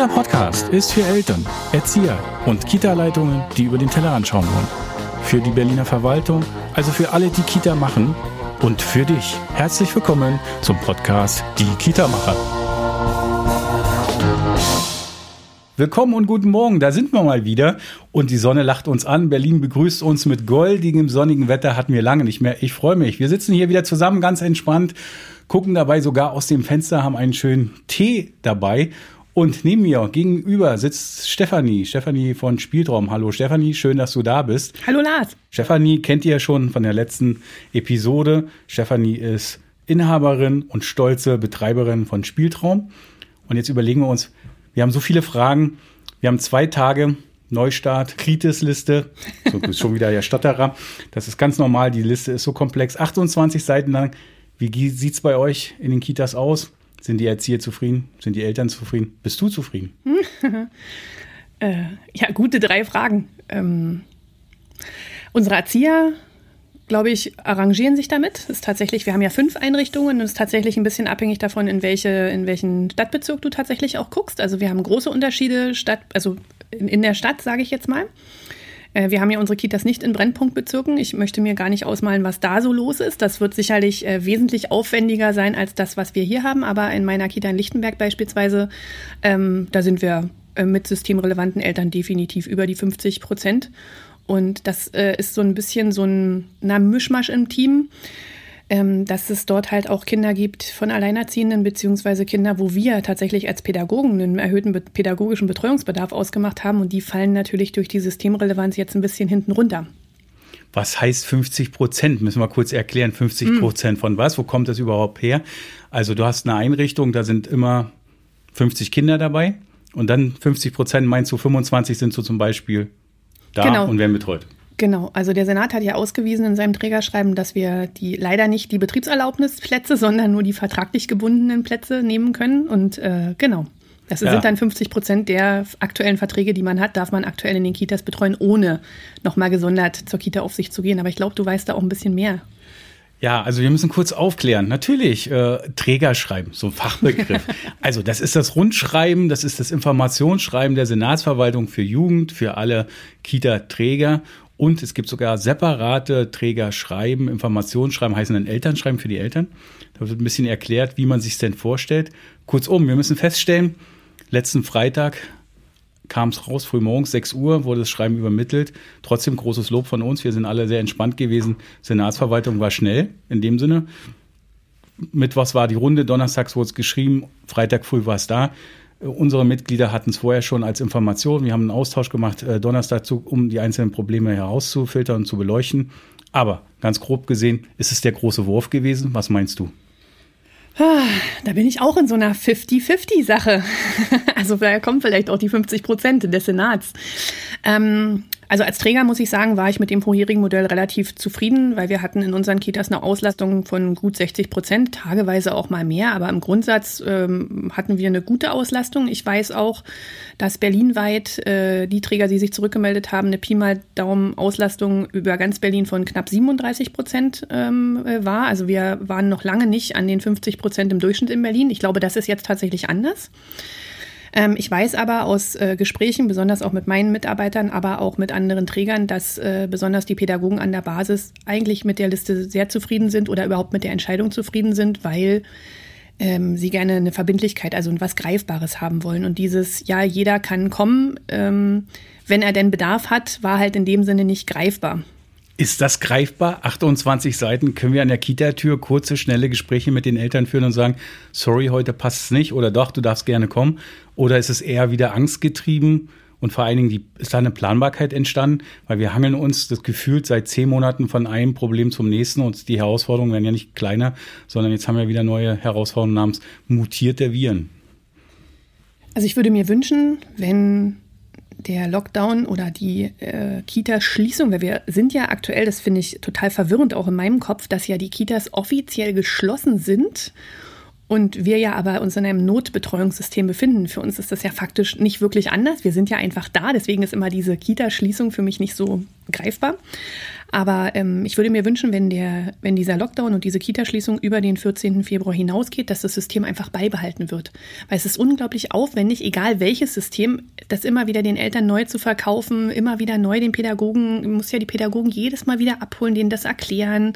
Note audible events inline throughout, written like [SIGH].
Dieser Podcast ist für Eltern, Erzieher und Kita-Leitungen, die über den Tellerrand schauen wollen. Für die Berliner Verwaltung, also für alle, die Kita machen. Und für dich. Herzlich willkommen zum Podcast Die Kita-Macher. Willkommen und guten Morgen, da sind wir mal wieder und die Sonne lacht uns an. Berlin begrüßt uns mit goldigem sonnigen Wetter, hatten wir lange nicht mehr. Ich freue mich. Wir sitzen hier wieder zusammen, ganz entspannt, gucken dabei sogar aus dem Fenster, haben einen schönen Tee dabei und neben mir gegenüber sitzt Stefanie, Stefanie von Spieltraum. Hallo Stefanie, schön, dass du da bist. Hallo Lars. Stefanie kennt ihr schon von der letzten Episode. Stefanie ist Inhaberin und stolze Betreiberin von Spieltraum. Und jetzt überlegen wir uns, wir haben so viele Fragen. Wir haben zwei Tage Neustart, Kritis-Liste. So, du bist schon wieder der Stotterer. Das ist ganz normal. Die Liste ist so komplex. 28 Seiten lang. Wie sieht's bei euch in den Kitas aus? Sind die Erzieher zufrieden? Sind die Eltern zufrieden? Bist du zufrieden? [LAUGHS] äh, ja, gute drei Fragen. Ähm, unsere Erzieher glaube ich, arrangieren sich damit. Ist tatsächlich, wir haben ja fünf Einrichtungen und es ist tatsächlich ein bisschen abhängig davon, in welche, in welchen Stadtbezirk du tatsächlich auch guckst. Also wir haben große Unterschiede Stadt, also in, in der Stadt, sage ich jetzt mal. Äh, wir haben ja unsere Kitas nicht in Brennpunktbezirken. Ich möchte mir gar nicht ausmalen, was da so los ist. Das wird sicherlich äh, wesentlich aufwendiger sein als das, was wir hier haben. Aber in meiner Kita in Lichtenberg beispielsweise, ähm, da sind wir äh, mit systemrelevanten Eltern definitiv über die 50 Prozent. Und das äh, ist so ein bisschen so ein na, Mischmasch im Team, ähm, dass es dort halt auch Kinder gibt von Alleinerziehenden, beziehungsweise Kinder, wo wir tatsächlich als Pädagogen einen erhöhten be pädagogischen Betreuungsbedarf ausgemacht haben. Und die fallen natürlich durch die Systemrelevanz jetzt ein bisschen hinten runter. Was heißt 50 Prozent? Müssen wir kurz erklären. 50 Prozent von was? Wo kommt das überhaupt her? Also du hast eine Einrichtung, da sind immer 50 Kinder dabei. Und dann 50 Prozent meinst du, 25 sind so zum Beispiel da genau. und werden betreut. Genau, also der Senat hat ja ausgewiesen in seinem Trägerschreiben, dass wir die leider nicht die Betriebserlaubnisplätze, sondern nur die vertraglich gebundenen Plätze nehmen können. Und äh, genau, das ja. sind dann 50 Prozent der aktuellen Verträge, die man hat, darf man aktuell in den Kitas betreuen, ohne nochmal gesondert zur Kita-Aufsicht zu gehen. Aber ich glaube, du weißt da auch ein bisschen mehr. Ja, also wir müssen kurz aufklären. Natürlich, äh, Trägerschreiben, so ein Fachbegriff. [LAUGHS] also das ist das Rundschreiben, das ist das Informationsschreiben der Senatsverwaltung für Jugend, für alle Kita-Träger. Und es gibt sogar separate Trägerschreiben, Informationsschreiben, heißen dann Elternschreiben für die Eltern. Da wird ein bisschen erklärt, wie man sich denn vorstellt. Kurzum, wir müssen feststellen, letzten Freitag kam es raus, früh morgens, 6 Uhr, wurde das Schreiben übermittelt. Trotzdem großes Lob von uns. Wir sind alle sehr entspannt gewesen. Senatsverwaltung war schnell in dem Sinne. Mittwochs war die Runde, donnerstags wurde es geschrieben, Freitag früh war es da. Unsere Mitglieder hatten es vorher schon als Information. Wir haben einen Austausch gemacht, äh, Donnerstag, um die einzelnen Probleme herauszufiltern und zu beleuchten. Aber ganz grob gesehen ist es der große Wurf gewesen. Was meinst du? Ah, da bin ich auch in so einer 50-50-Sache. [LAUGHS] Also da kommen vielleicht auch die 50 Prozent des Senats. Ähm, also als Träger muss ich sagen, war ich mit dem vorherigen Modell relativ zufrieden, weil wir hatten in unseren Kitas eine Auslastung von gut 60 Prozent, tageweise auch mal mehr, aber im Grundsatz ähm, hatten wir eine gute Auslastung. Ich weiß auch, dass berlinweit äh, die Träger, die sich zurückgemeldet haben, eine Pi mal Daumen Auslastung über ganz Berlin von knapp 37 Prozent ähm, äh, war. Also wir waren noch lange nicht an den 50 Prozent im Durchschnitt in Berlin. Ich glaube, das ist jetzt tatsächlich anders. Ähm, ich weiß aber aus äh, Gesprächen, besonders auch mit meinen Mitarbeitern, aber auch mit anderen Trägern, dass äh, besonders die Pädagogen an der Basis eigentlich mit der Liste sehr zufrieden sind oder überhaupt mit der Entscheidung zufrieden sind, weil ähm, sie gerne eine Verbindlichkeit, also was Greifbares haben wollen. Und dieses, ja, jeder kann kommen, ähm, wenn er denn Bedarf hat, war halt in dem Sinne nicht greifbar. Ist das greifbar? 28 Seiten. Können wir an der Kita-Tür kurze, schnelle Gespräche mit den Eltern führen und sagen, sorry, heute passt es nicht oder doch, du darfst gerne kommen? Oder ist es eher wieder angstgetrieben? Und vor allen Dingen die, ist da eine Planbarkeit entstanden, weil wir hangeln uns das Gefühl seit zehn Monaten von einem Problem zum nächsten und die Herausforderungen werden ja nicht kleiner, sondern jetzt haben wir wieder neue Herausforderungen namens mutierte Viren. Also ich würde mir wünschen, wenn der Lockdown oder die äh, Kita-Schließung, weil wir sind ja aktuell, das finde ich total verwirrend auch in meinem Kopf, dass ja die Kitas offiziell geschlossen sind und wir ja aber uns in einem Notbetreuungssystem befinden. Für uns ist das ja faktisch nicht wirklich anders. Wir sind ja einfach da, deswegen ist immer diese Kita-Schließung für mich nicht so greifbar. Aber ähm, ich würde mir wünschen, wenn, der, wenn dieser Lockdown und diese Kita-Schließung über den 14. Februar hinausgeht, dass das System einfach beibehalten wird. Weil es ist unglaublich aufwendig, egal welches System, das immer wieder den Eltern neu zu verkaufen, immer wieder neu den Pädagogen, muss ja die Pädagogen jedes Mal wieder abholen, denen das erklären.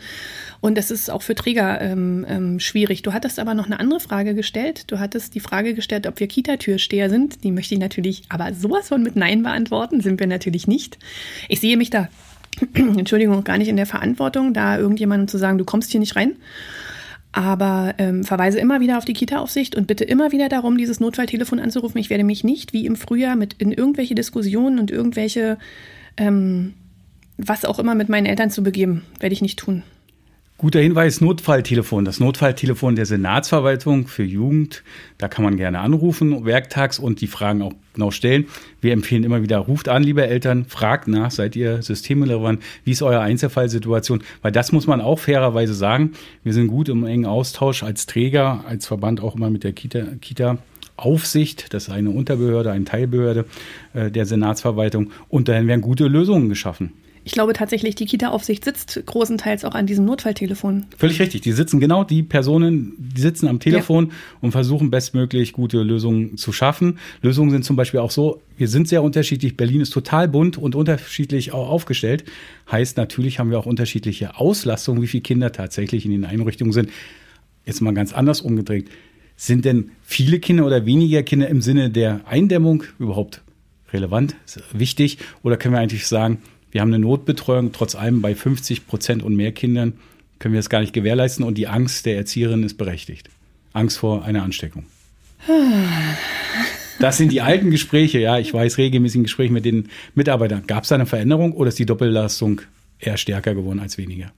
Und das ist auch für Träger ähm, ähm, schwierig. Du hattest aber noch eine andere Frage gestellt. Du hattest die Frage gestellt, ob wir Kita-Türsteher sind. Die möchte ich natürlich aber sowas von mit Nein beantworten. Sind wir natürlich nicht. Ich sehe mich da, [CLEARS THROAT] Entschuldigung, gar nicht in der Verantwortung, da irgendjemandem zu sagen, du kommst hier nicht rein. Aber ähm, verweise immer wieder auf die Kita-Aufsicht und bitte immer wieder darum, dieses Notfalltelefon anzurufen. Ich werde mich nicht wie im Frühjahr mit in irgendwelche Diskussionen und irgendwelche ähm, was auch immer mit meinen Eltern zu begeben. Werde ich nicht tun. Guter Hinweis, Notfalltelefon. Das Notfalltelefon der Senatsverwaltung für Jugend. Da kann man gerne anrufen, werktags und die Fragen auch genau stellen. Wir empfehlen immer wieder, ruft an, liebe Eltern, fragt nach, seid ihr systemrelevant? Wie ist eure Einzelfallsituation? Weil das muss man auch fairerweise sagen. Wir sind gut im engen Austausch als Träger, als Verband auch immer mit der Kita, Kita Aufsicht, das ist eine Unterbehörde, eine Teilbehörde äh, der Senatsverwaltung und dahin werden gute Lösungen geschaffen. Ich glaube tatsächlich, die Kita-Aufsicht sitzt großenteils auch an diesem Notfalltelefon. Völlig richtig. Die sitzen genau, die Personen, die sitzen am Telefon ja. und versuchen bestmöglich gute Lösungen zu schaffen. Lösungen sind zum Beispiel auch so, wir sind sehr unterschiedlich. Berlin ist total bunt und unterschiedlich auch aufgestellt. Heißt, natürlich haben wir auch unterschiedliche Auslastungen, wie viele Kinder tatsächlich in den Einrichtungen sind. Jetzt mal ganz anders umgedreht. Sind denn viele Kinder oder weniger Kinder im Sinne der Eindämmung überhaupt relevant, wichtig? Oder können wir eigentlich sagen, wir haben eine Notbetreuung, trotz allem bei 50 Prozent und mehr Kindern können wir das gar nicht gewährleisten und die Angst der Erzieherin ist berechtigt. Angst vor einer Ansteckung. [SIGHS] Das sind die alten Gespräche, ja, ich weiß, regelmäßigen Gespräche mit den Mitarbeitern. Gab es da eine Veränderung oder ist die Doppellastung eher stärker geworden als weniger?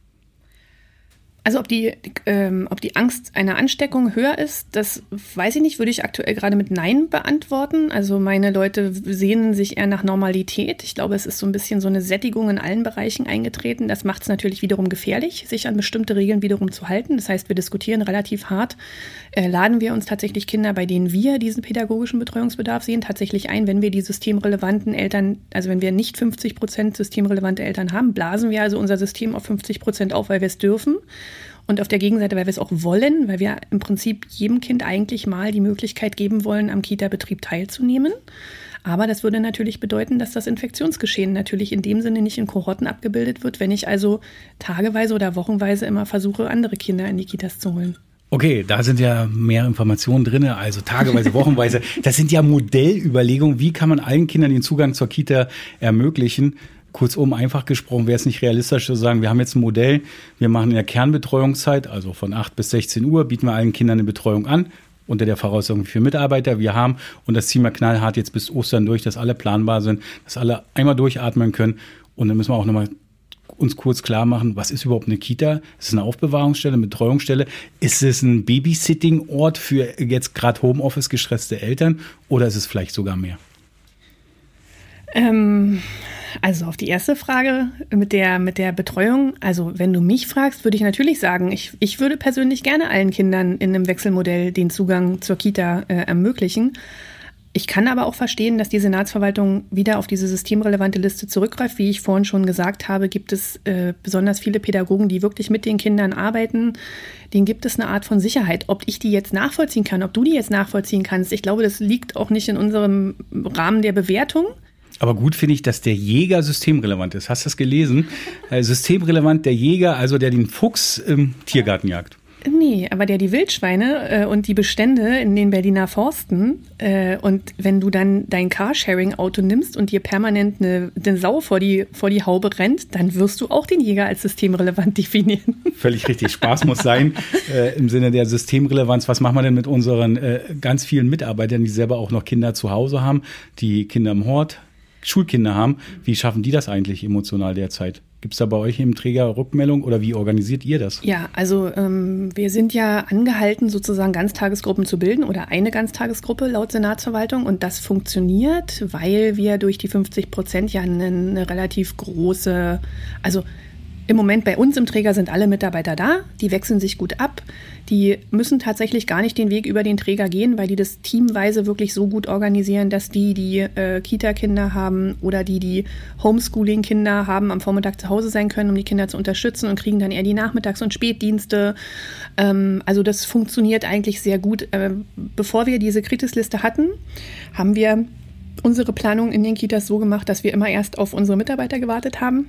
Also ob die, ähm, ob die Angst einer Ansteckung höher ist, das weiß ich nicht, würde ich aktuell gerade mit Nein beantworten. Also meine Leute sehnen sich eher nach Normalität. Ich glaube, es ist so ein bisschen so eine Sättigung in allen Bereichen eingetreten. Das macht es natürlich wiederum gefährlich, sich an bestimmte Regeln wiederum zu halten. Das heißt, wir diskutieren relativ hart. Äh, laden wir uns tatsächlich Kinder, bei denen wir diesen pädagogischen Betreuungsbedarf sehen, tatsächlich ein, wenn wir die systemrelevanten Eltern, also wenn wir nicht 50 Prozent systemrelevante Eltern haben, blasen wir also unser System auf 50 Prozent auf, weil wir es dürfen. Und auf der Gegenseite, weil wir es auch wollen, weil wir im Prinzip jedem Kind eigentlich mal die Möglichkeit geben wollen, am Kita-Betrieb teilzunehmen. Aber das würde natürlich bedeuten, dass das Infektionsgeschehen natürlich in dem Sinne nicht in Kohorten abgebildet wird, wenn ich also tageweise oder wochenweise immer versuche, andere Kinder in die Kitas zu holen. Okay, da sind ja mehr Informationen drin, also tageweise, [LAUGHS] wochenweise. Das sind ja Modellüberlegungen, wie kann man allen Kindern den Zugang zur Kita ermöglichen. Kurzum, einfach gesprochen, wäre es nicht realistisch zu sagen, wir haben jetzt ein Modell, wir machen in der Kernbetreuungszeit, also von 8 bis 16 Uhr, bieten wir allen Kindern eine Betreuung an, unter der Voraussetzung für Mitarbeiter wir haben. Und das ziehen wir knallhart jetzt bis Ostern durch, dass alle planbar sind, dass alle einmal durchatmen können. Und dann müssen wir auch nochmal uns kurz klar machen, was ist überhaupt eine Kita? Ist es eine Aufbewahrungsstelle, eine Betreuungsstelle? Ist es ein Babysitting-Ort für jetzt gerade Homeoffice gestresste Eltern oder ist es vielleicht sogar mehr? Ähm, also auf die erste Frage mit der, mit der Betreuung, also wenn du mich fragst, würde ich natürlich sagen, ich, ich würde persönlich gerne allen Kindern in einem Wechselmodell den Zugang zur Kita äh, ermöglichen. Ich kann aber auch verstehen, dass die Senatsverwaltung wieder auf diese systemrelevante Liste zurückgreift. Wie ich vorhin schon gesagt habe, gibt es äh, besonders viele Pädagogen, die wirklich mit den Kindern arbeiten. Denen gibt es eine Art von Sicherheit. Ob ich die jetzt nachvollziehen kann, ob du die jetzt nachvollziehen kannst, ich glaube, das liegt auch nicht in unserem Rahmen der Bewertung. Aber gut finde ich, dass der Jäger systemrelevant ist. Hast du das gelesen? Äh, systemrelevant der Jäger, also der den Fuchs im Tiergarten jagt. Nee, aber der die Wildschweine äh, und die Bestände in den Berliner Forsten äh, und wenn du dann dein Carsharing-Auto nimmst und dir permanent eine, eine Sau vor die, vor die Haube rennt, dann wirst du auch den Jäger als systemrelevant [LAUGHS] definieren. Völlig richtig. Spaß muss sein äh, im Sinne der Systemrelevanz. Was machen wir denn mit unseren äh, ganz vielen Mitarbeitern, die selber auch noch Kinder zu Hause haben, die Kinder im Hort, Schulkinder haben. Wie schaffen die das eigentlich emotional derzeit? Gibt es da bei euch im Träger Rückmeldung oder wie organisiert ihr das? Ja, also ähm, wir sind ja angehalten, sozusagen Ganztagesgruppen zu bilden oder eine Ganztagesgruppe laut Senatsverwaltung und das funktioniert, weil wir durch die 50 Prozent ja eine, eine relativ große, also im Moment bei uns im Träger sind alle Mitarbeiter da, die wechseln sich gut ab. Die müssen tatsächlich gar nicht den Weg über den Träger gehen, weil die das teamweise wirklich so gut organisieren, dass die, die äh, Kita-Kinder haben oder die, die Homeschooling-Kinder haben, am Vormittag zu Hause sein können, um die Kinder zu unterstützen und kriegen dann eher die Nachmittags- und Spätdienste. Ähm, also das funktioniert eigentlich sehr gut. Äh, bevor wir diese Kritisliste hatten, haben wir unsere Planung in den Kitas so gemacht, dass wir immer erst auf unsere Mitarbeiter gewartet haben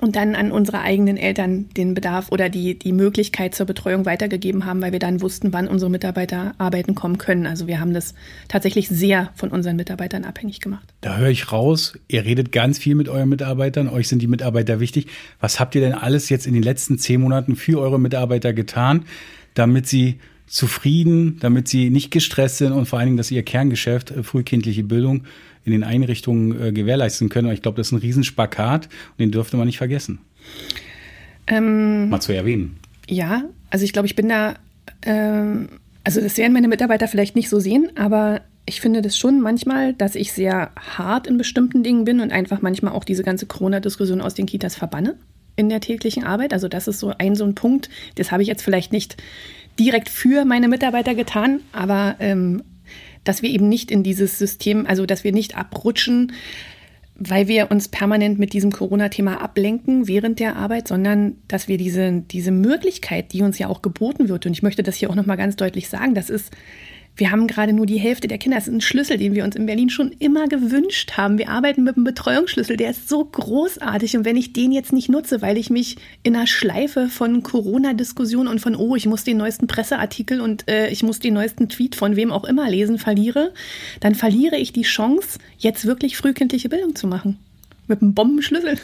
und dann an unsere eigenen Eltern den Bedarf oder die, die Möglichkeit zur Betreuung weitergegeben haben, weil wir dann wussten, wann unsere Mitarbeiter arbeiten kommen können. Also wir haben das tatsächlich sehr von unseren Mitarbeitern abhängig gemacht. Da höre ich raus, ihr redet ganz viel mit euren Mitarbeitern, euch sind die Mitarbeiter wichtig. Was habt ihr denn alles jetzt in den letzten zehn Monaten für eure Mitarbeiter getan, damit sie zufrieden, damit sie nicht gestresst sind und vor allen Dingen, dass ihr Kerngeschäft, äh, frühkindliche Bildung, in den Einrichtungen äh, gewährleisten können. Und ich glaube, das ist ein Riesenspakat und den dürfte man nicht vergessen. Ähm, Mal zu erwähnen. Ja, also ich glaube, ich bin da, ähm, also das werden meine Mitarbeiter vielleicht nicht so sehen, aber ich finde das schon manchmal, dass ich sehr hart in bestimmten Dingen bin und einfach manchmal auch diese ganze Corona-Diskussion aus den Kitas verbanne in der täglichen Arbeit. Also das ist so ein so ein Punkt, das habe ich jetzt vielleicht nicht direkt für meine Mitarbeiter getan, aber ähm, dass wir eben nicht in dieses System, also dass wir nicht abrutschen, weil wir uns permanent mit diesem Corona-Thema ablenken während der Arbeit, sondern dass wir diese, diese Möglichkeit, die uns ja auch geboten wird, und ich möchte das hier auch nochmal ganz deutlich sagen, das ist wir haben gerade nur die Hälfte der Kinder. Das ist ein Schlüssel, den wir uns in Berlin schon immer gewünscht haben. Wir arbeiten mit einem Betreuungsschlüssel, der ist so großartig. Und wenn ich den jetzt nicht nutze, weil ich mich in einer Schleife von Corona-Diskussionen und von, oh, ich muss den neuesten Presseartikel und äh, ich muss den neuesten Tweet von wem auch immer lesen, verliere, dann verliere ich die Chance, jetzt wirklich frühkindliche Bildung zu machen. Mit einem Bombenschlüssel.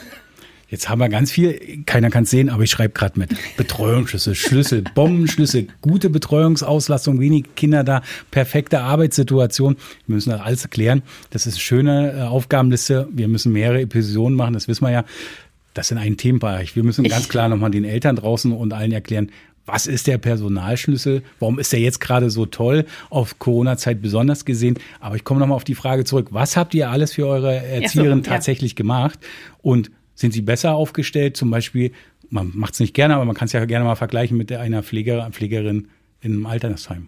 Jetzt haben wir ganz viel, keiner kann es sehen, aber ich schreibe gerade mit. Betreuungsschlüssel, Schlüssel, Bombenschlüssel, gute Betreuungsauslastung, wenig Kinder da, perfekte Arbeitssituation. Wir müssen das alles erklären. Das ist eine schöne äh, Aufgabenliste. Wir müssen mehrere Episoden machen, das wissen wir ja. Das in einen Themenbereich. Wir müssen ganz klar nochmal den Eltern draußen und allen erklären, was ist der Personalschlüssel? Warum ist der jetzt gerade so toll? Auf Corona-Zeit besonders gesehen. Aber ich komme nochmal auf die Frage zurück. Was habt ihr alles für eure Erzieherin ja, so, ja. tatsächlich gemacht? Und sind sie besser aufgestellt? Zum Beispiel, man macht es nicht gerne, aber man kann es ja gerne mal vergleichen mit einer Pfleger, Pflegerin in einem Altersheim.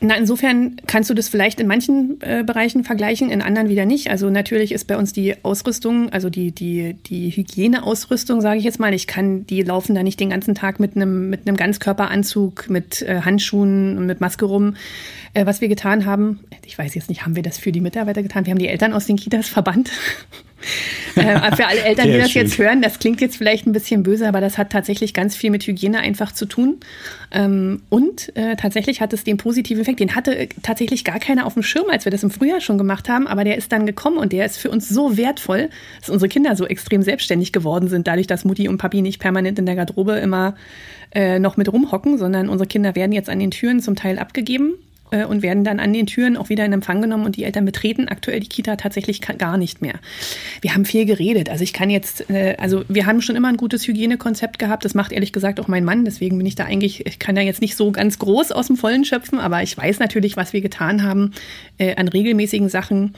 Na, insofern kannst du das vielleicht in manchen äh, Bereichen vergleichen, in anderen wieder nicht. Also natürlich ist bei uns die Ausrüstung, also die, die, die Hygieneausrüstung, sage ich jetzt mal, ich kann, die laufen da nicht den ganzen Tag mit einem, mit Ganzkörperanzug, mit äh, Handschuhen und mit Maske rum. Äh, was wir getan haben, ich weiß jetzt nicht, haben wir das für die Mitarbeiter getan? Wir haben die Eltern aus den Kitas verbannt. Äh, für alle Eltern, die das schön. jetzt hören, das klingt jetzt vielleicht ein bisschen böse, aber das hat tatsächlich ganz viel mit Hygiene einfach zu tun. Ähm, und äh, tatsächlich hat es den positiven Effekt, den hatte äh, tatsächlich gar keiner auf dem Schirm, als wir das im Frühjahr schon gemacht haben, aber der ist dann gekommen und der ist für uns so wertvoll, dass unsere Kinder so extrem selbstständig geworden sind, dadurch, dass Mutti und Papi nicht permanent in der Garderobe immer äh, noch mit rumhocken, sondern unsere Kinder werden jetzt an den Türen zum Teil abgegeben äh, und werden dann an den Türen auch wieder in Empfang genommen und die Eltern betreten aktuell die Kita tatsächlich gar nicht mehr. Wir haben viel geredet. Also ich kann jetzt, äh, also wir haben schon immer ein gutes Hygienekonzept gehabt. Das macht ehrlich gesagt auch mein Mann. Deswegen bin ich da eigentlich, ich kann da jetzt nicht so ganz groß aus dem Vollen schöpfen, aber ich weiß natürlich, was wir getan haben äh, an regelmäßigen Sachen.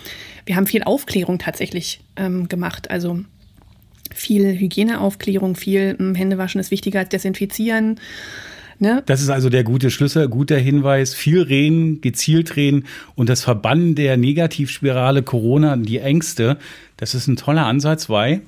Wir haben viel Aufklärung tatsächlich ähm, gemacht. Also viel Hygieneaufklärung, viel hm, Händewaschen ist wichtiger als Desinfizieren. Ne? Das ist also der gute Schlüssel, guter Hinweis. Viel reden, gezielt reden und das Verbannen der Negativspirale Corona, die Ängste, das ist ein toller Ansatz, weil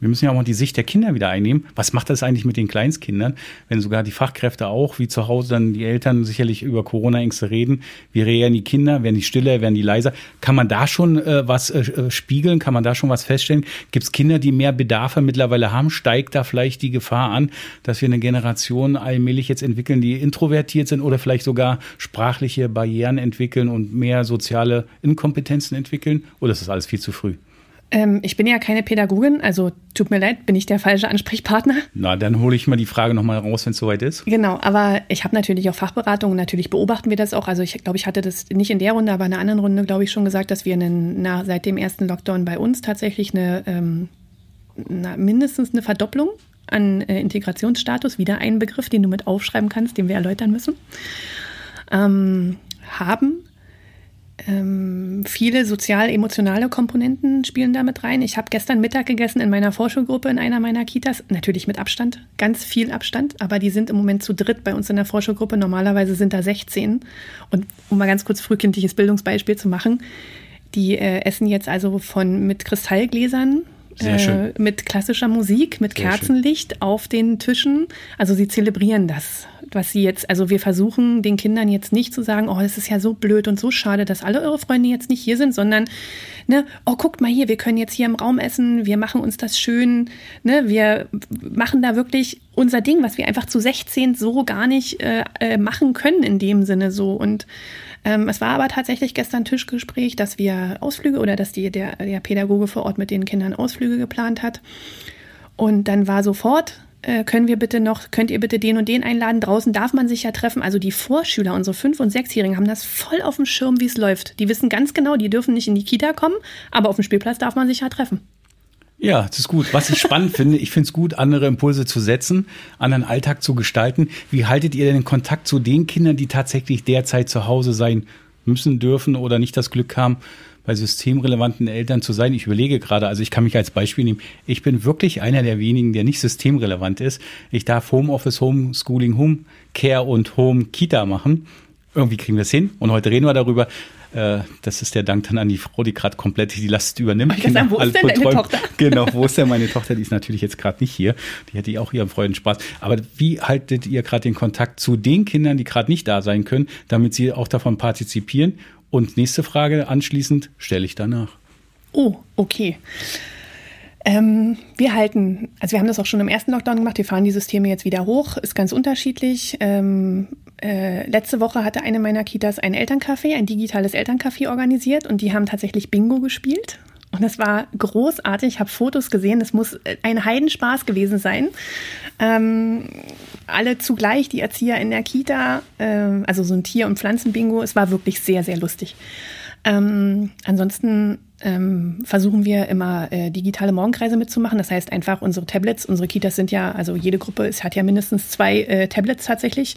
wir müssen ja auch mal die Sicht der Kinder wieder einnehmen. Was macht das eigentlich mit den Kleinstkindern, wenn sogar die Fachkräfte auch, wie zu Hause dann die Eltern sicherlich über Corona-Ängste reden? Wie reagieren die Kinder? Werden die stiller? Werden die leiser? Kann man da schon äh, was äh, äh spiegeln? Kann man da schon was feststellen? Gibt es Kinder, die mehr Bedarfe mittlerweile haben? Steigt da vielleicht die Gefahr an, dass wir eine Generation allmählich jetzt entwickeln, die introvertiert sind oder vielleicht sogar sprachliche Barrieren entwickeln und mehr soziale Inkompetenzen entwickeln? Oder ist das alles viel zu früh? Ähm, ich bin ja keine Pädagogin, also tut mir leid, bin ich der falsche Ansprechpartner. Na, dann hole ich mal die Frage nochmal raus, wenn es soweit ist. Genau, aber ich habe natürlich auch Fachberatung und natürlich beobachten wir das auch. Also ich glaube, ich hatte das nicht in der Runde, aber in einer anderen Runde, glaube ich, schon gesagt, dass wir einen, na, seit dem ersten Lockdown bei uns tatsächlich eine, ähm, na, mindestens eine Verdopplung an äh, Integrationsstatus, wieder ein Begriff, den du mit aufschreiben kannst, den wir erläutern müssen, ähm, haben ähm, viele sozial-emotionale Komponenten spielen damit rein. Ich habe gestern Mittag gegessen in meiner Vorschulgruppe in einer meiner Kitas, natürlich mit Abstand, ganz viel Abstand, aber die sind im Moment zu dritt bei uns in der Vorschulgruppe. Normalerweise sind da 16. Und um mal ganz kurz frühkindliches Bildungsbeispiel zu machen, die äh, essen jetzt also von mit Kristallgläsern äh, mit klassischer Musik, mit Sehr Kerzenlicht schön. auf den Tischen. Also sie zelebrieren das, was sie jetzt, also wir versuchen den Kindern jetzt nicht zu sagen, oh, es ist ja so blöd und so schade, dass alle eure Freunde jetzt nicht hier sind, sondern, ne, oh, guckt mal hier, wir können jetzt hier im Raum essen, wir machen uns das schön, ne, wir machen da wirklich unser Ding, was wir einfach zu 16 so gar nicht äh, äh, machen können in dem Sinne so und ähm, es war aber tatsächlich gestern Tischgespräch, dass wir Ausflüge oder dass die, der, der Pädagoge vor Ort mit den Kindern Ausflüge geplant hat. Und dann war sofort, äh, können wir bitte noch, könnt ihr bitte den und den einladen? Draußen darf man sich ja treffen. Also die Vorschüler, unsere Fünf- und Sechsjährigen, haben das voll auf dem Schirm, wie es läuft. Die wissen ganz genau, die dürfen nicht in die Kita kommen, aber auf dem Spielplatz darf man sich ja treffen. Ja, das ist gut. Was ich spannend [LAUGHS] finde, ich finde es gut, andere Impulse zu setzen, anderen Alltag zu gestalten. Wie haltet ihr denn Kontakt zu den Kindern, die tatsächlich derzeit zu Hause sein müssen, dürfen oder nicht das Glück haben, bei systemrelevanten Eltern zu sein? Ich überlege gerade, also ich kann mich als Beispiel nehmen. Ich bin wirklich einer der wenigen, der nicht systemrelevant ist. Ich darf Homeoffice, Homeschooling, Homecare und Home Kita machen. Irgendwie kriegen wir es hin. Und heute reden wir darüber, äh, das ist der Dank dann an die Frau, die gerade komplett die Last übernimmt. Ich Kinder, sagen, wo ist denn deine Tochter? [LAUGHS] Genau, wo ist denn meine Tochter? Die ist natürlich jetzt gerade nicht hier. Die hätte auch ihren Freunden Spaß. Aber wie haltet ihr gerade den Kontakt zu den Kindern, die gerade nicht da sein können, damit sie auch davon partizipieren? Und nächste Frage anschließend stelle ich danach. Oh, okay. Ähm, wir halten, also wir haben das auch schon im ersten Lockdown gemacht, wir fahren die Systeme jetzt wieder hoch, ist ganz unterschiedlich. Ähm, äh, letzte Woche hatte eine meiner Kitas ein Elterncafé, ein digitales Elterncafé organisiert und die haben tatsächlich Bingo gespielt. Und das war großartig. Ich habe Fotos gesehen. Das muss ein Heidenspaß gewesen sein. Ähm, alle zugleich, die Erzieher in der Kita, äh, also so ein Tier- und Pflanzenbingo. Es war wirklich sehr, sehr lustig. Ähm, ansonsten ähm, versuchen wir immer äh, digitale Morgenkreise mitzumachen. Das heißt einfach unsere Tablets, unsere Kitas sind ja, also jede Gruppe es hat ja mindestens zwei äh, Tablets tatsächlich.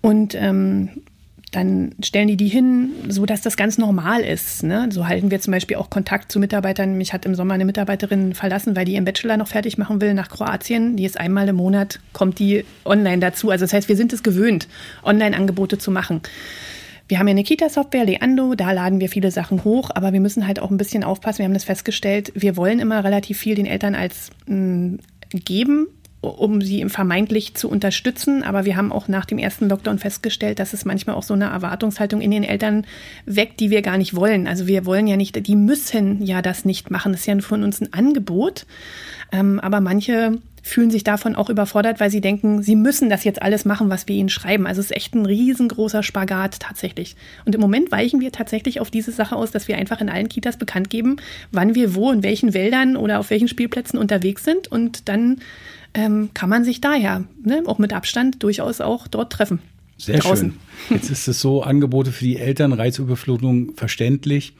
Und ähm, dann stellen die die hin, so dass das ganz normal ist. Ne? So halten wir zum Beispiel auch Kontakt zu Mitarbeitern. Mich hat im Sommer eine Mitarbeiterin verlassen, weil die ihren Bachelor noch fertig machen will nach Kroatien. Die ist einmal im Monat, kommt die online dazu. Also das heißt, wir sind es gewöhnt, Online-Angebote zu machen. Wir haben ja eine Kita-Software, Leando, da laden wir viele Sachen hoch, aber wir müssen halt auch ein bisschen aufpassen. Wir haben das festgestellt, wir wollen immer relativ viel den Eltern als mh, mm, geben, um sie vermeintlich zu unterstützen. Aber wir haben auch nach dem ersten Lockdown festgestellt, dass es manchmal auch so eine Erwartungshaltung in den Eltern weckt, die wir gar nicht wollen. Also wir wollen ja nicht, die müssen ja das nicht machen. Das ist ja von uns ein Angebot. Ähm, aber manche fühlen sich davon auch überfordert, weil sie denken, sie müssen das jetzt alles machen, was wir ihnen schreiben. Also es ist echt ein riesengroßer Spagat tatsächlich. Und im Moment weichen wir tatsächlich auf diese Sache aus, dass wir einfach in allen Kitas bekannt geben, wann wir wo, in welchen Wäldern oder auf welchen Spielplätzen unterwegs sind. Und dann ähm, kann man sich daher ne, auch mit Abstand durchaus auch dort treffen. Sehr draußen. schön. Jetzt ist es so, Angebote für die Eltern, Reizüberflutung verständlich.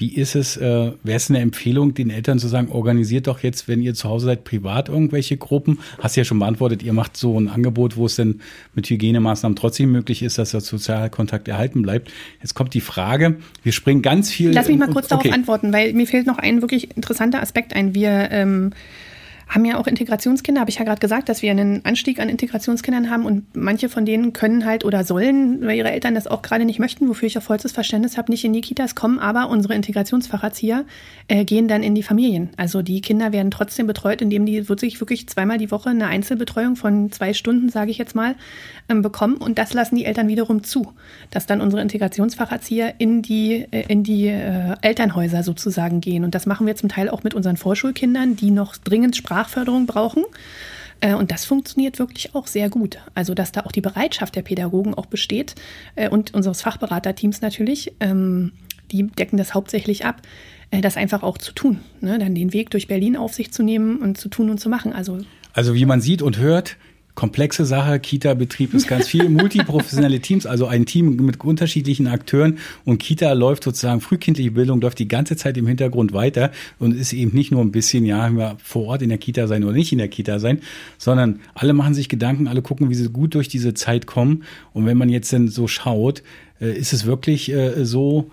Wie ist es, äh, wäre es eine Empfehlung, den Eltern zu sagen, organisiert doch jetzt, wenn ihr zu Hause seid, privat irgendwelche Gruppen? Hast ja schon beantwortet, ihr macht so ein Angebot, wo es denn mit Hygienemaßnahmen trotzdem möglich ist, dass der Sozialkontakt erhalten bleibt. Jetzt kommt die Frage, wir springen ganz viel. Lass mich mal kurz okay. darauf antworten, weil mir fehlt noch ein wirklich interessanter Aspekt ein. Wir ähm, haben ja auch Integrationskinder, habe ich ja gerade gesagt, dass wir einen Anstieg an Integrationskindern haben und manche von denen können halt oder sollen, weil ihre Eltern das auch gerade nicht möchten, wofür ich auch vollstes Verständnis habe, nicht in die Kitas kommen, aber unsere Integrationsfacherzieher äh, gehen dann in die Familien. Also die Kinder werden trotzdem betreut, indem die wirklich, wirklich zweimal die Woche eine Einzelbetreuung von zwei Stunden, sage ich jetzt mal, ähm, bekommen und das lassen die Eltern wiederum zu, dass dann unsere Integrationsfacherzieher in die, äh, in die äh, Elternhäuser sozusagen gehen und das machen wir zum Teil auch mit unseren Vorschulkindern, die noch dringend Sprache Sprachförderung brauchen. Äh, und das funktioniert wirklich auch sehr gut. Also, dass da auch die Bereitschaft der Pädagogen auch besteht äh, und unseres Fachberaterteams natürlich, ähm, die decken das hauptsächlich ab, äh, das einfach auch zu tun. Ne? Dann den Weg durch Berlin auf sich zu nehmen und zu tun und zu machen. Also, also wie man sieht und hört, komplexe Sache. Kita-Betrieb ist ganz viel, [LAUGHS] multiprofessionelle Teams, also ein Team mit unterschiedlichen Akteuren. Und Kita läuft sozusagen, frühkindliche Bildung läuft die ganze Zeit im Hintergrund weiter und ist eben nicht nur ein bisschen, ja, vor Ort in der Kita sein oder nicht in der Kita sein, sondern alle machen sich Gedanken, alle gucken, wie sie gut durch diese Zeit kommen. Und wenn man jetzt dann so schaut, äh, ist es wirklich äh, so,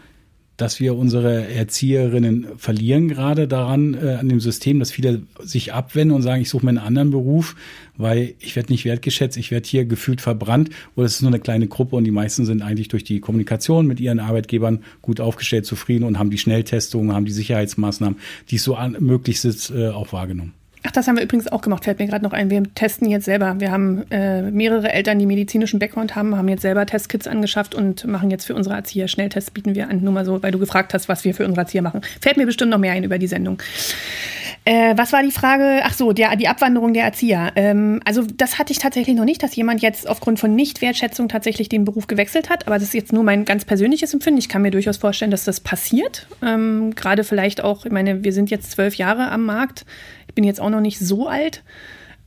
dass wir unsere Erzieherinnen verlieren gerade daran, äh, an dem System, dass viele sich abwenden und sagen, ich suche mir einen anderen Beruf, weil ich werde nicht wertgeschätzt, ich werde hier gefühlt verbrannt oder es ist nur eine kleine Gruppe und die meisten sind eigentlich durch die Kommunikation mit ihren Arbeitgebern gut aufgestellt, zufrieden und haben die Schnelltestungen, haben die Sicherheitsmaßnahmen, die es so möglich ist, äh, auch wahrgenommen. Ach, das haben wir übrigens auch gemacht, fällt mir gerade noch ein. Wir testen jetzt selber. Wir haben äh, mehrere Eltern, die medizinischen Background haben, haben jetzt selber Testkits angeschafft und machen jetzt für unsere Erzieher Schnelltests, bieten wir an. Nur mal so, weil du gefragt hast, was wir für unsere Erzieher machen. Fällt mir bestimmt noch mehr ein über die Sendung. Äh, was war die Frage? Ach so, der, die Abwanderung der Erzieher. Ähm, also das hatte ich tatsächlich noch nicht, dass jemand jetzt aufgrund von Nichtwertschätzung tatsächlich den Beruf gewechselt hat. Aber das ist jetzt nur mein ganz persönliches Empfinden. Ich kann mir durchaus vorstellen, dass das passiert. Ähm, Gerade vielleicht auch, ich meine, wir sind jetzt zwölf Jahre am Markt bin jetzt auch noch nicht so alt.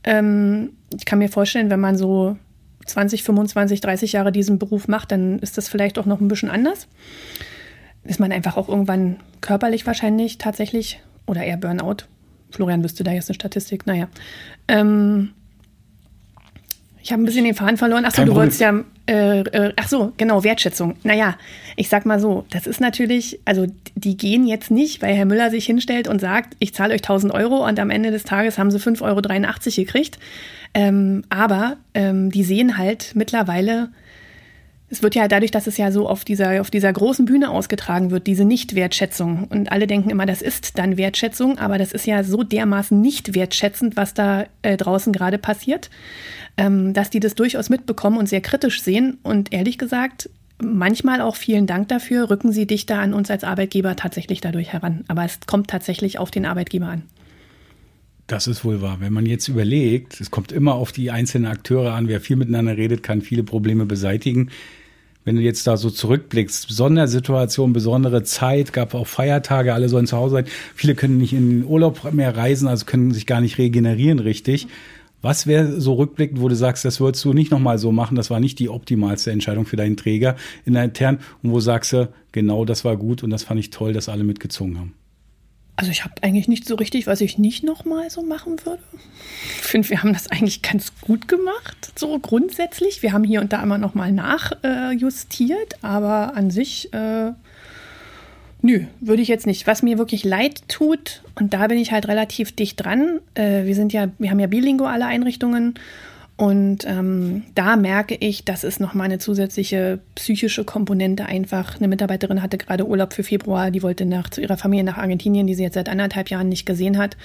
Ähm, ich kann mir vorstellen, wenn man so 20, 25, 30 Jahre diesen Beruf macht, dann ist das vielleicht auch noch ein bisschen anders. Ist man einfach auch irgendwann körperlich wahrscheinlich tatsächlich oder eher Burnout. Florian wüsste da jetzt eine Statistik. Naja. Ähm, ich habe ein bisschen den Faden verloren. Achso, du wolltest ja, äh, äh, ach so, genau, Wertschätzung. Naja, ich sag mal so, das ist natürlich, also die gehen jetzt nicht, weil Herr Müller sich hinstellt und sagt, ich zahle euch 1000 Euro und am Ende des Tages haben sie 5,83 Euro gekriegt. Ähm, aber ähm, die sehen halt mittlerweile, es wird ja dadurch, dass es ja so auf dieser, auf dieser großen Bühne ausgetragen wird, diese Nicht-Wertschätzung. Und alle denken immer, das ist dann Wertschätzung, aber das ist ja so dermaßen nicht wertschätzend, was da äh, draußen gerade passiert ähm, dass die das durchaus mitbekommen und sehr kritisch sehen. Und ehrlich gesagt, manchmal auch vielen Dank dafür, rücken sie dichter an uns als Arbeitgeber tatsächlich dadurch heran. Aber es kommt tatsächlich auf den Arbeitgeber an. Das ist wohl wahr. Wenn man jetzt überlegt, es kommt immer auf die einzelnen Akteure an, wer viel miteinander redet, kann viele Probleme beseitigen. Wenn du jetzt da so zurückblickst, Sondersituation, besondere Zeit, gab auch Feiertage, alle sollen zu Hause sein. Viele können nicht in den Urlaub mehr reisen, also können sich gar nicht regenerieren richtig. Was wäre so rückblickend, wo du sagst, das würdest du nicht nochmal so machen, das war nicht die optimalste Entscheidung für deinen Träger in intern und wo sagst du, genau das war gut und das fand ich toll, dass alle mitgezogen haben? Also ich habe eigentlich nicht so richtig, was ich nicht nochmal so machen würde. Ich finde, wir haben das eigentlich ganz gut gemacht, so grundsätzlich. Wir haben hier und da immer nochmal nachjustiert, äh, aber an sich äh, Nö, würde ich jetzt nicht. Was mir wirklich leid tut, und da bin ich halt relativ dicht dran, äh, wir sind ja, wir haben ja bilinguale Einrichtungen und ähm, da merke ich, dass es nochmal eine zusätzliche psychische Komponente einfach. Eine Mitarbeiterin hatte gerade Urlaub für Februar, die wollte nach, zu ihrer Familie nach Argentinien, die sie jetzt seit anderthalb Jahren nicht gesehen hat.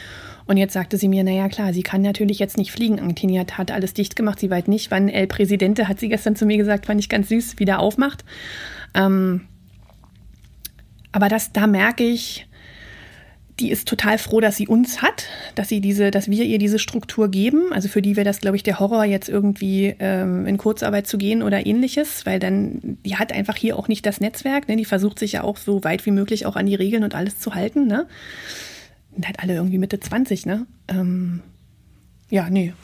Und jetzt sagte sie mir, naja klar, sie kann natürlich jetzt nicht fliegen. Argentinien hat alles dicht gemacht, sie weiß nicht, wann El Presidente, hat sie gestern zu mir gesagt, fand ich ganz süß, wieder aufmacht. Ähm, aber das, da merke ich, die ist total froh, dass sie uns hat, dass sie diese, dass wir ihr diese Struktur geben. Also für die wäre das, glaube ich, der Horror, jetzt irgendwie ähm, in Kurzarbeit zu gehen oder ähnliches, weil dann, die hat einfach hier auch nicht das Netzwerk, ne? Die versucht sich ja auch so weit wie möglich auch an die Regeln und alles zu halten, ne? Und halt alle irgendwie Mitte 20, ne? Ähm, ja, nee,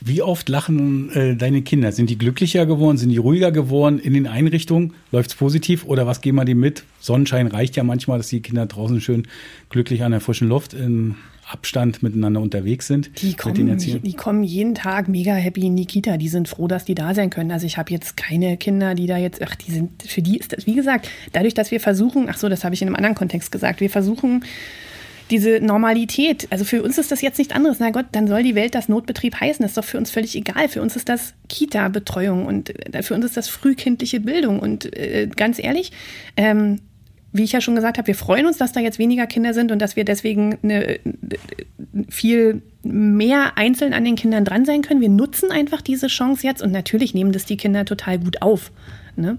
wie oft lachen äh, deine Kinder? Sind die glücklicher geworden? Sind die ruhiger geworden in den Einrichtungen? Läuft's positiv oder was geben wir die mit? Sonnenschein reicht ja manchmal, dass die Kinder draußen schön glücklich an der frischen Luft in Abstand miteinander unterwegs sind. Die kommen, die kommen jeden Tag mega happy in die Kita. Die sind froh, dass die da sein können. Also ich habe jetzt keine Kinder, die da jetzt, ach, die sind, für die ist das, wie gesagt, dadurch, dass wir versuchen, ach so, das habe ich in einem anderen Kontext gesagt, wir versuchen, diese Normalität. Also für uns ist das jetzt nichts anderes. Na Gott, dann soll die Welt das Notbetrieb heißen. Das ist doch für uns völlig egal. Für uns ist das Kita-Betreuung und äh, für uns ist das frühkindliche Bildung. Und äh, ganz ehrlich, ähm, wie ich ja schon gesagt habe, wir freuen uns, dass da jetzt weniger Kinder sind und dass wir deswegen eine, äh, viel mehr einzeln an den Kindern dran sein können. Wir nutzen einfach diese Chance jetzt und natürlich nehmen das die Kinder total gut auf. Ne?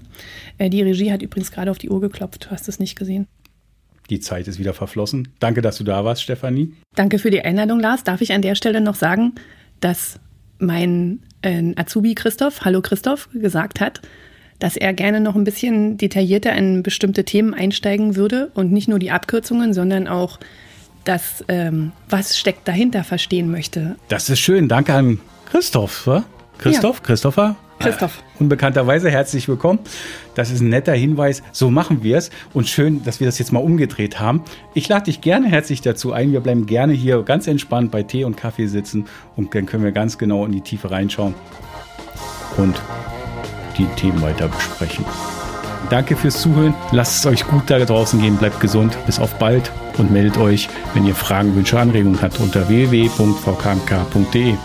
Äh, die Regie hat übrigens gerade auf die Uhr geklopft. Du hast es nicht gesehen. Die Zeit ist wieder verflossen. Danke, dass du da warst, Stefanie. Danke für die Einladung, Lars. Darf ich an der Stelle noch sagen, dass mein äh, Azubi Christoph, hallo Christoph, gesagt hat, dass er gerne noch ein bisschen detaillierter in bestimmte Themen einsteigen würde und nicht nur die Abkürzungen, sondern auch das, ähm, was steckt dahinter, verstehen möchte. Das ist schön. Danke an Christoph. Wa? Christoph, ja. Christopher. Christoph. Äh, unbekannterweise herzlich willkommen. Das ist ein netter Hinweis. So machen wir es. Und schön, dass wir das jetzt mal umgedreht haben. Ich lade dich gerne herzlich dazu ein. Wir bleiben gerne hier ganz entspannt bei Tee und Kaffee sitzen und dann können wir ganz genau in die Tiefe reinschauen und die Themen weiter besprechen. danke fürs Zuhören. Lasst es euch gut da draußen gehen, bleibt gesund. Bis auf bald und meldet euch, wenn ihr Fragen, Wünsche, Anregungen habt unter www.vkmk.de.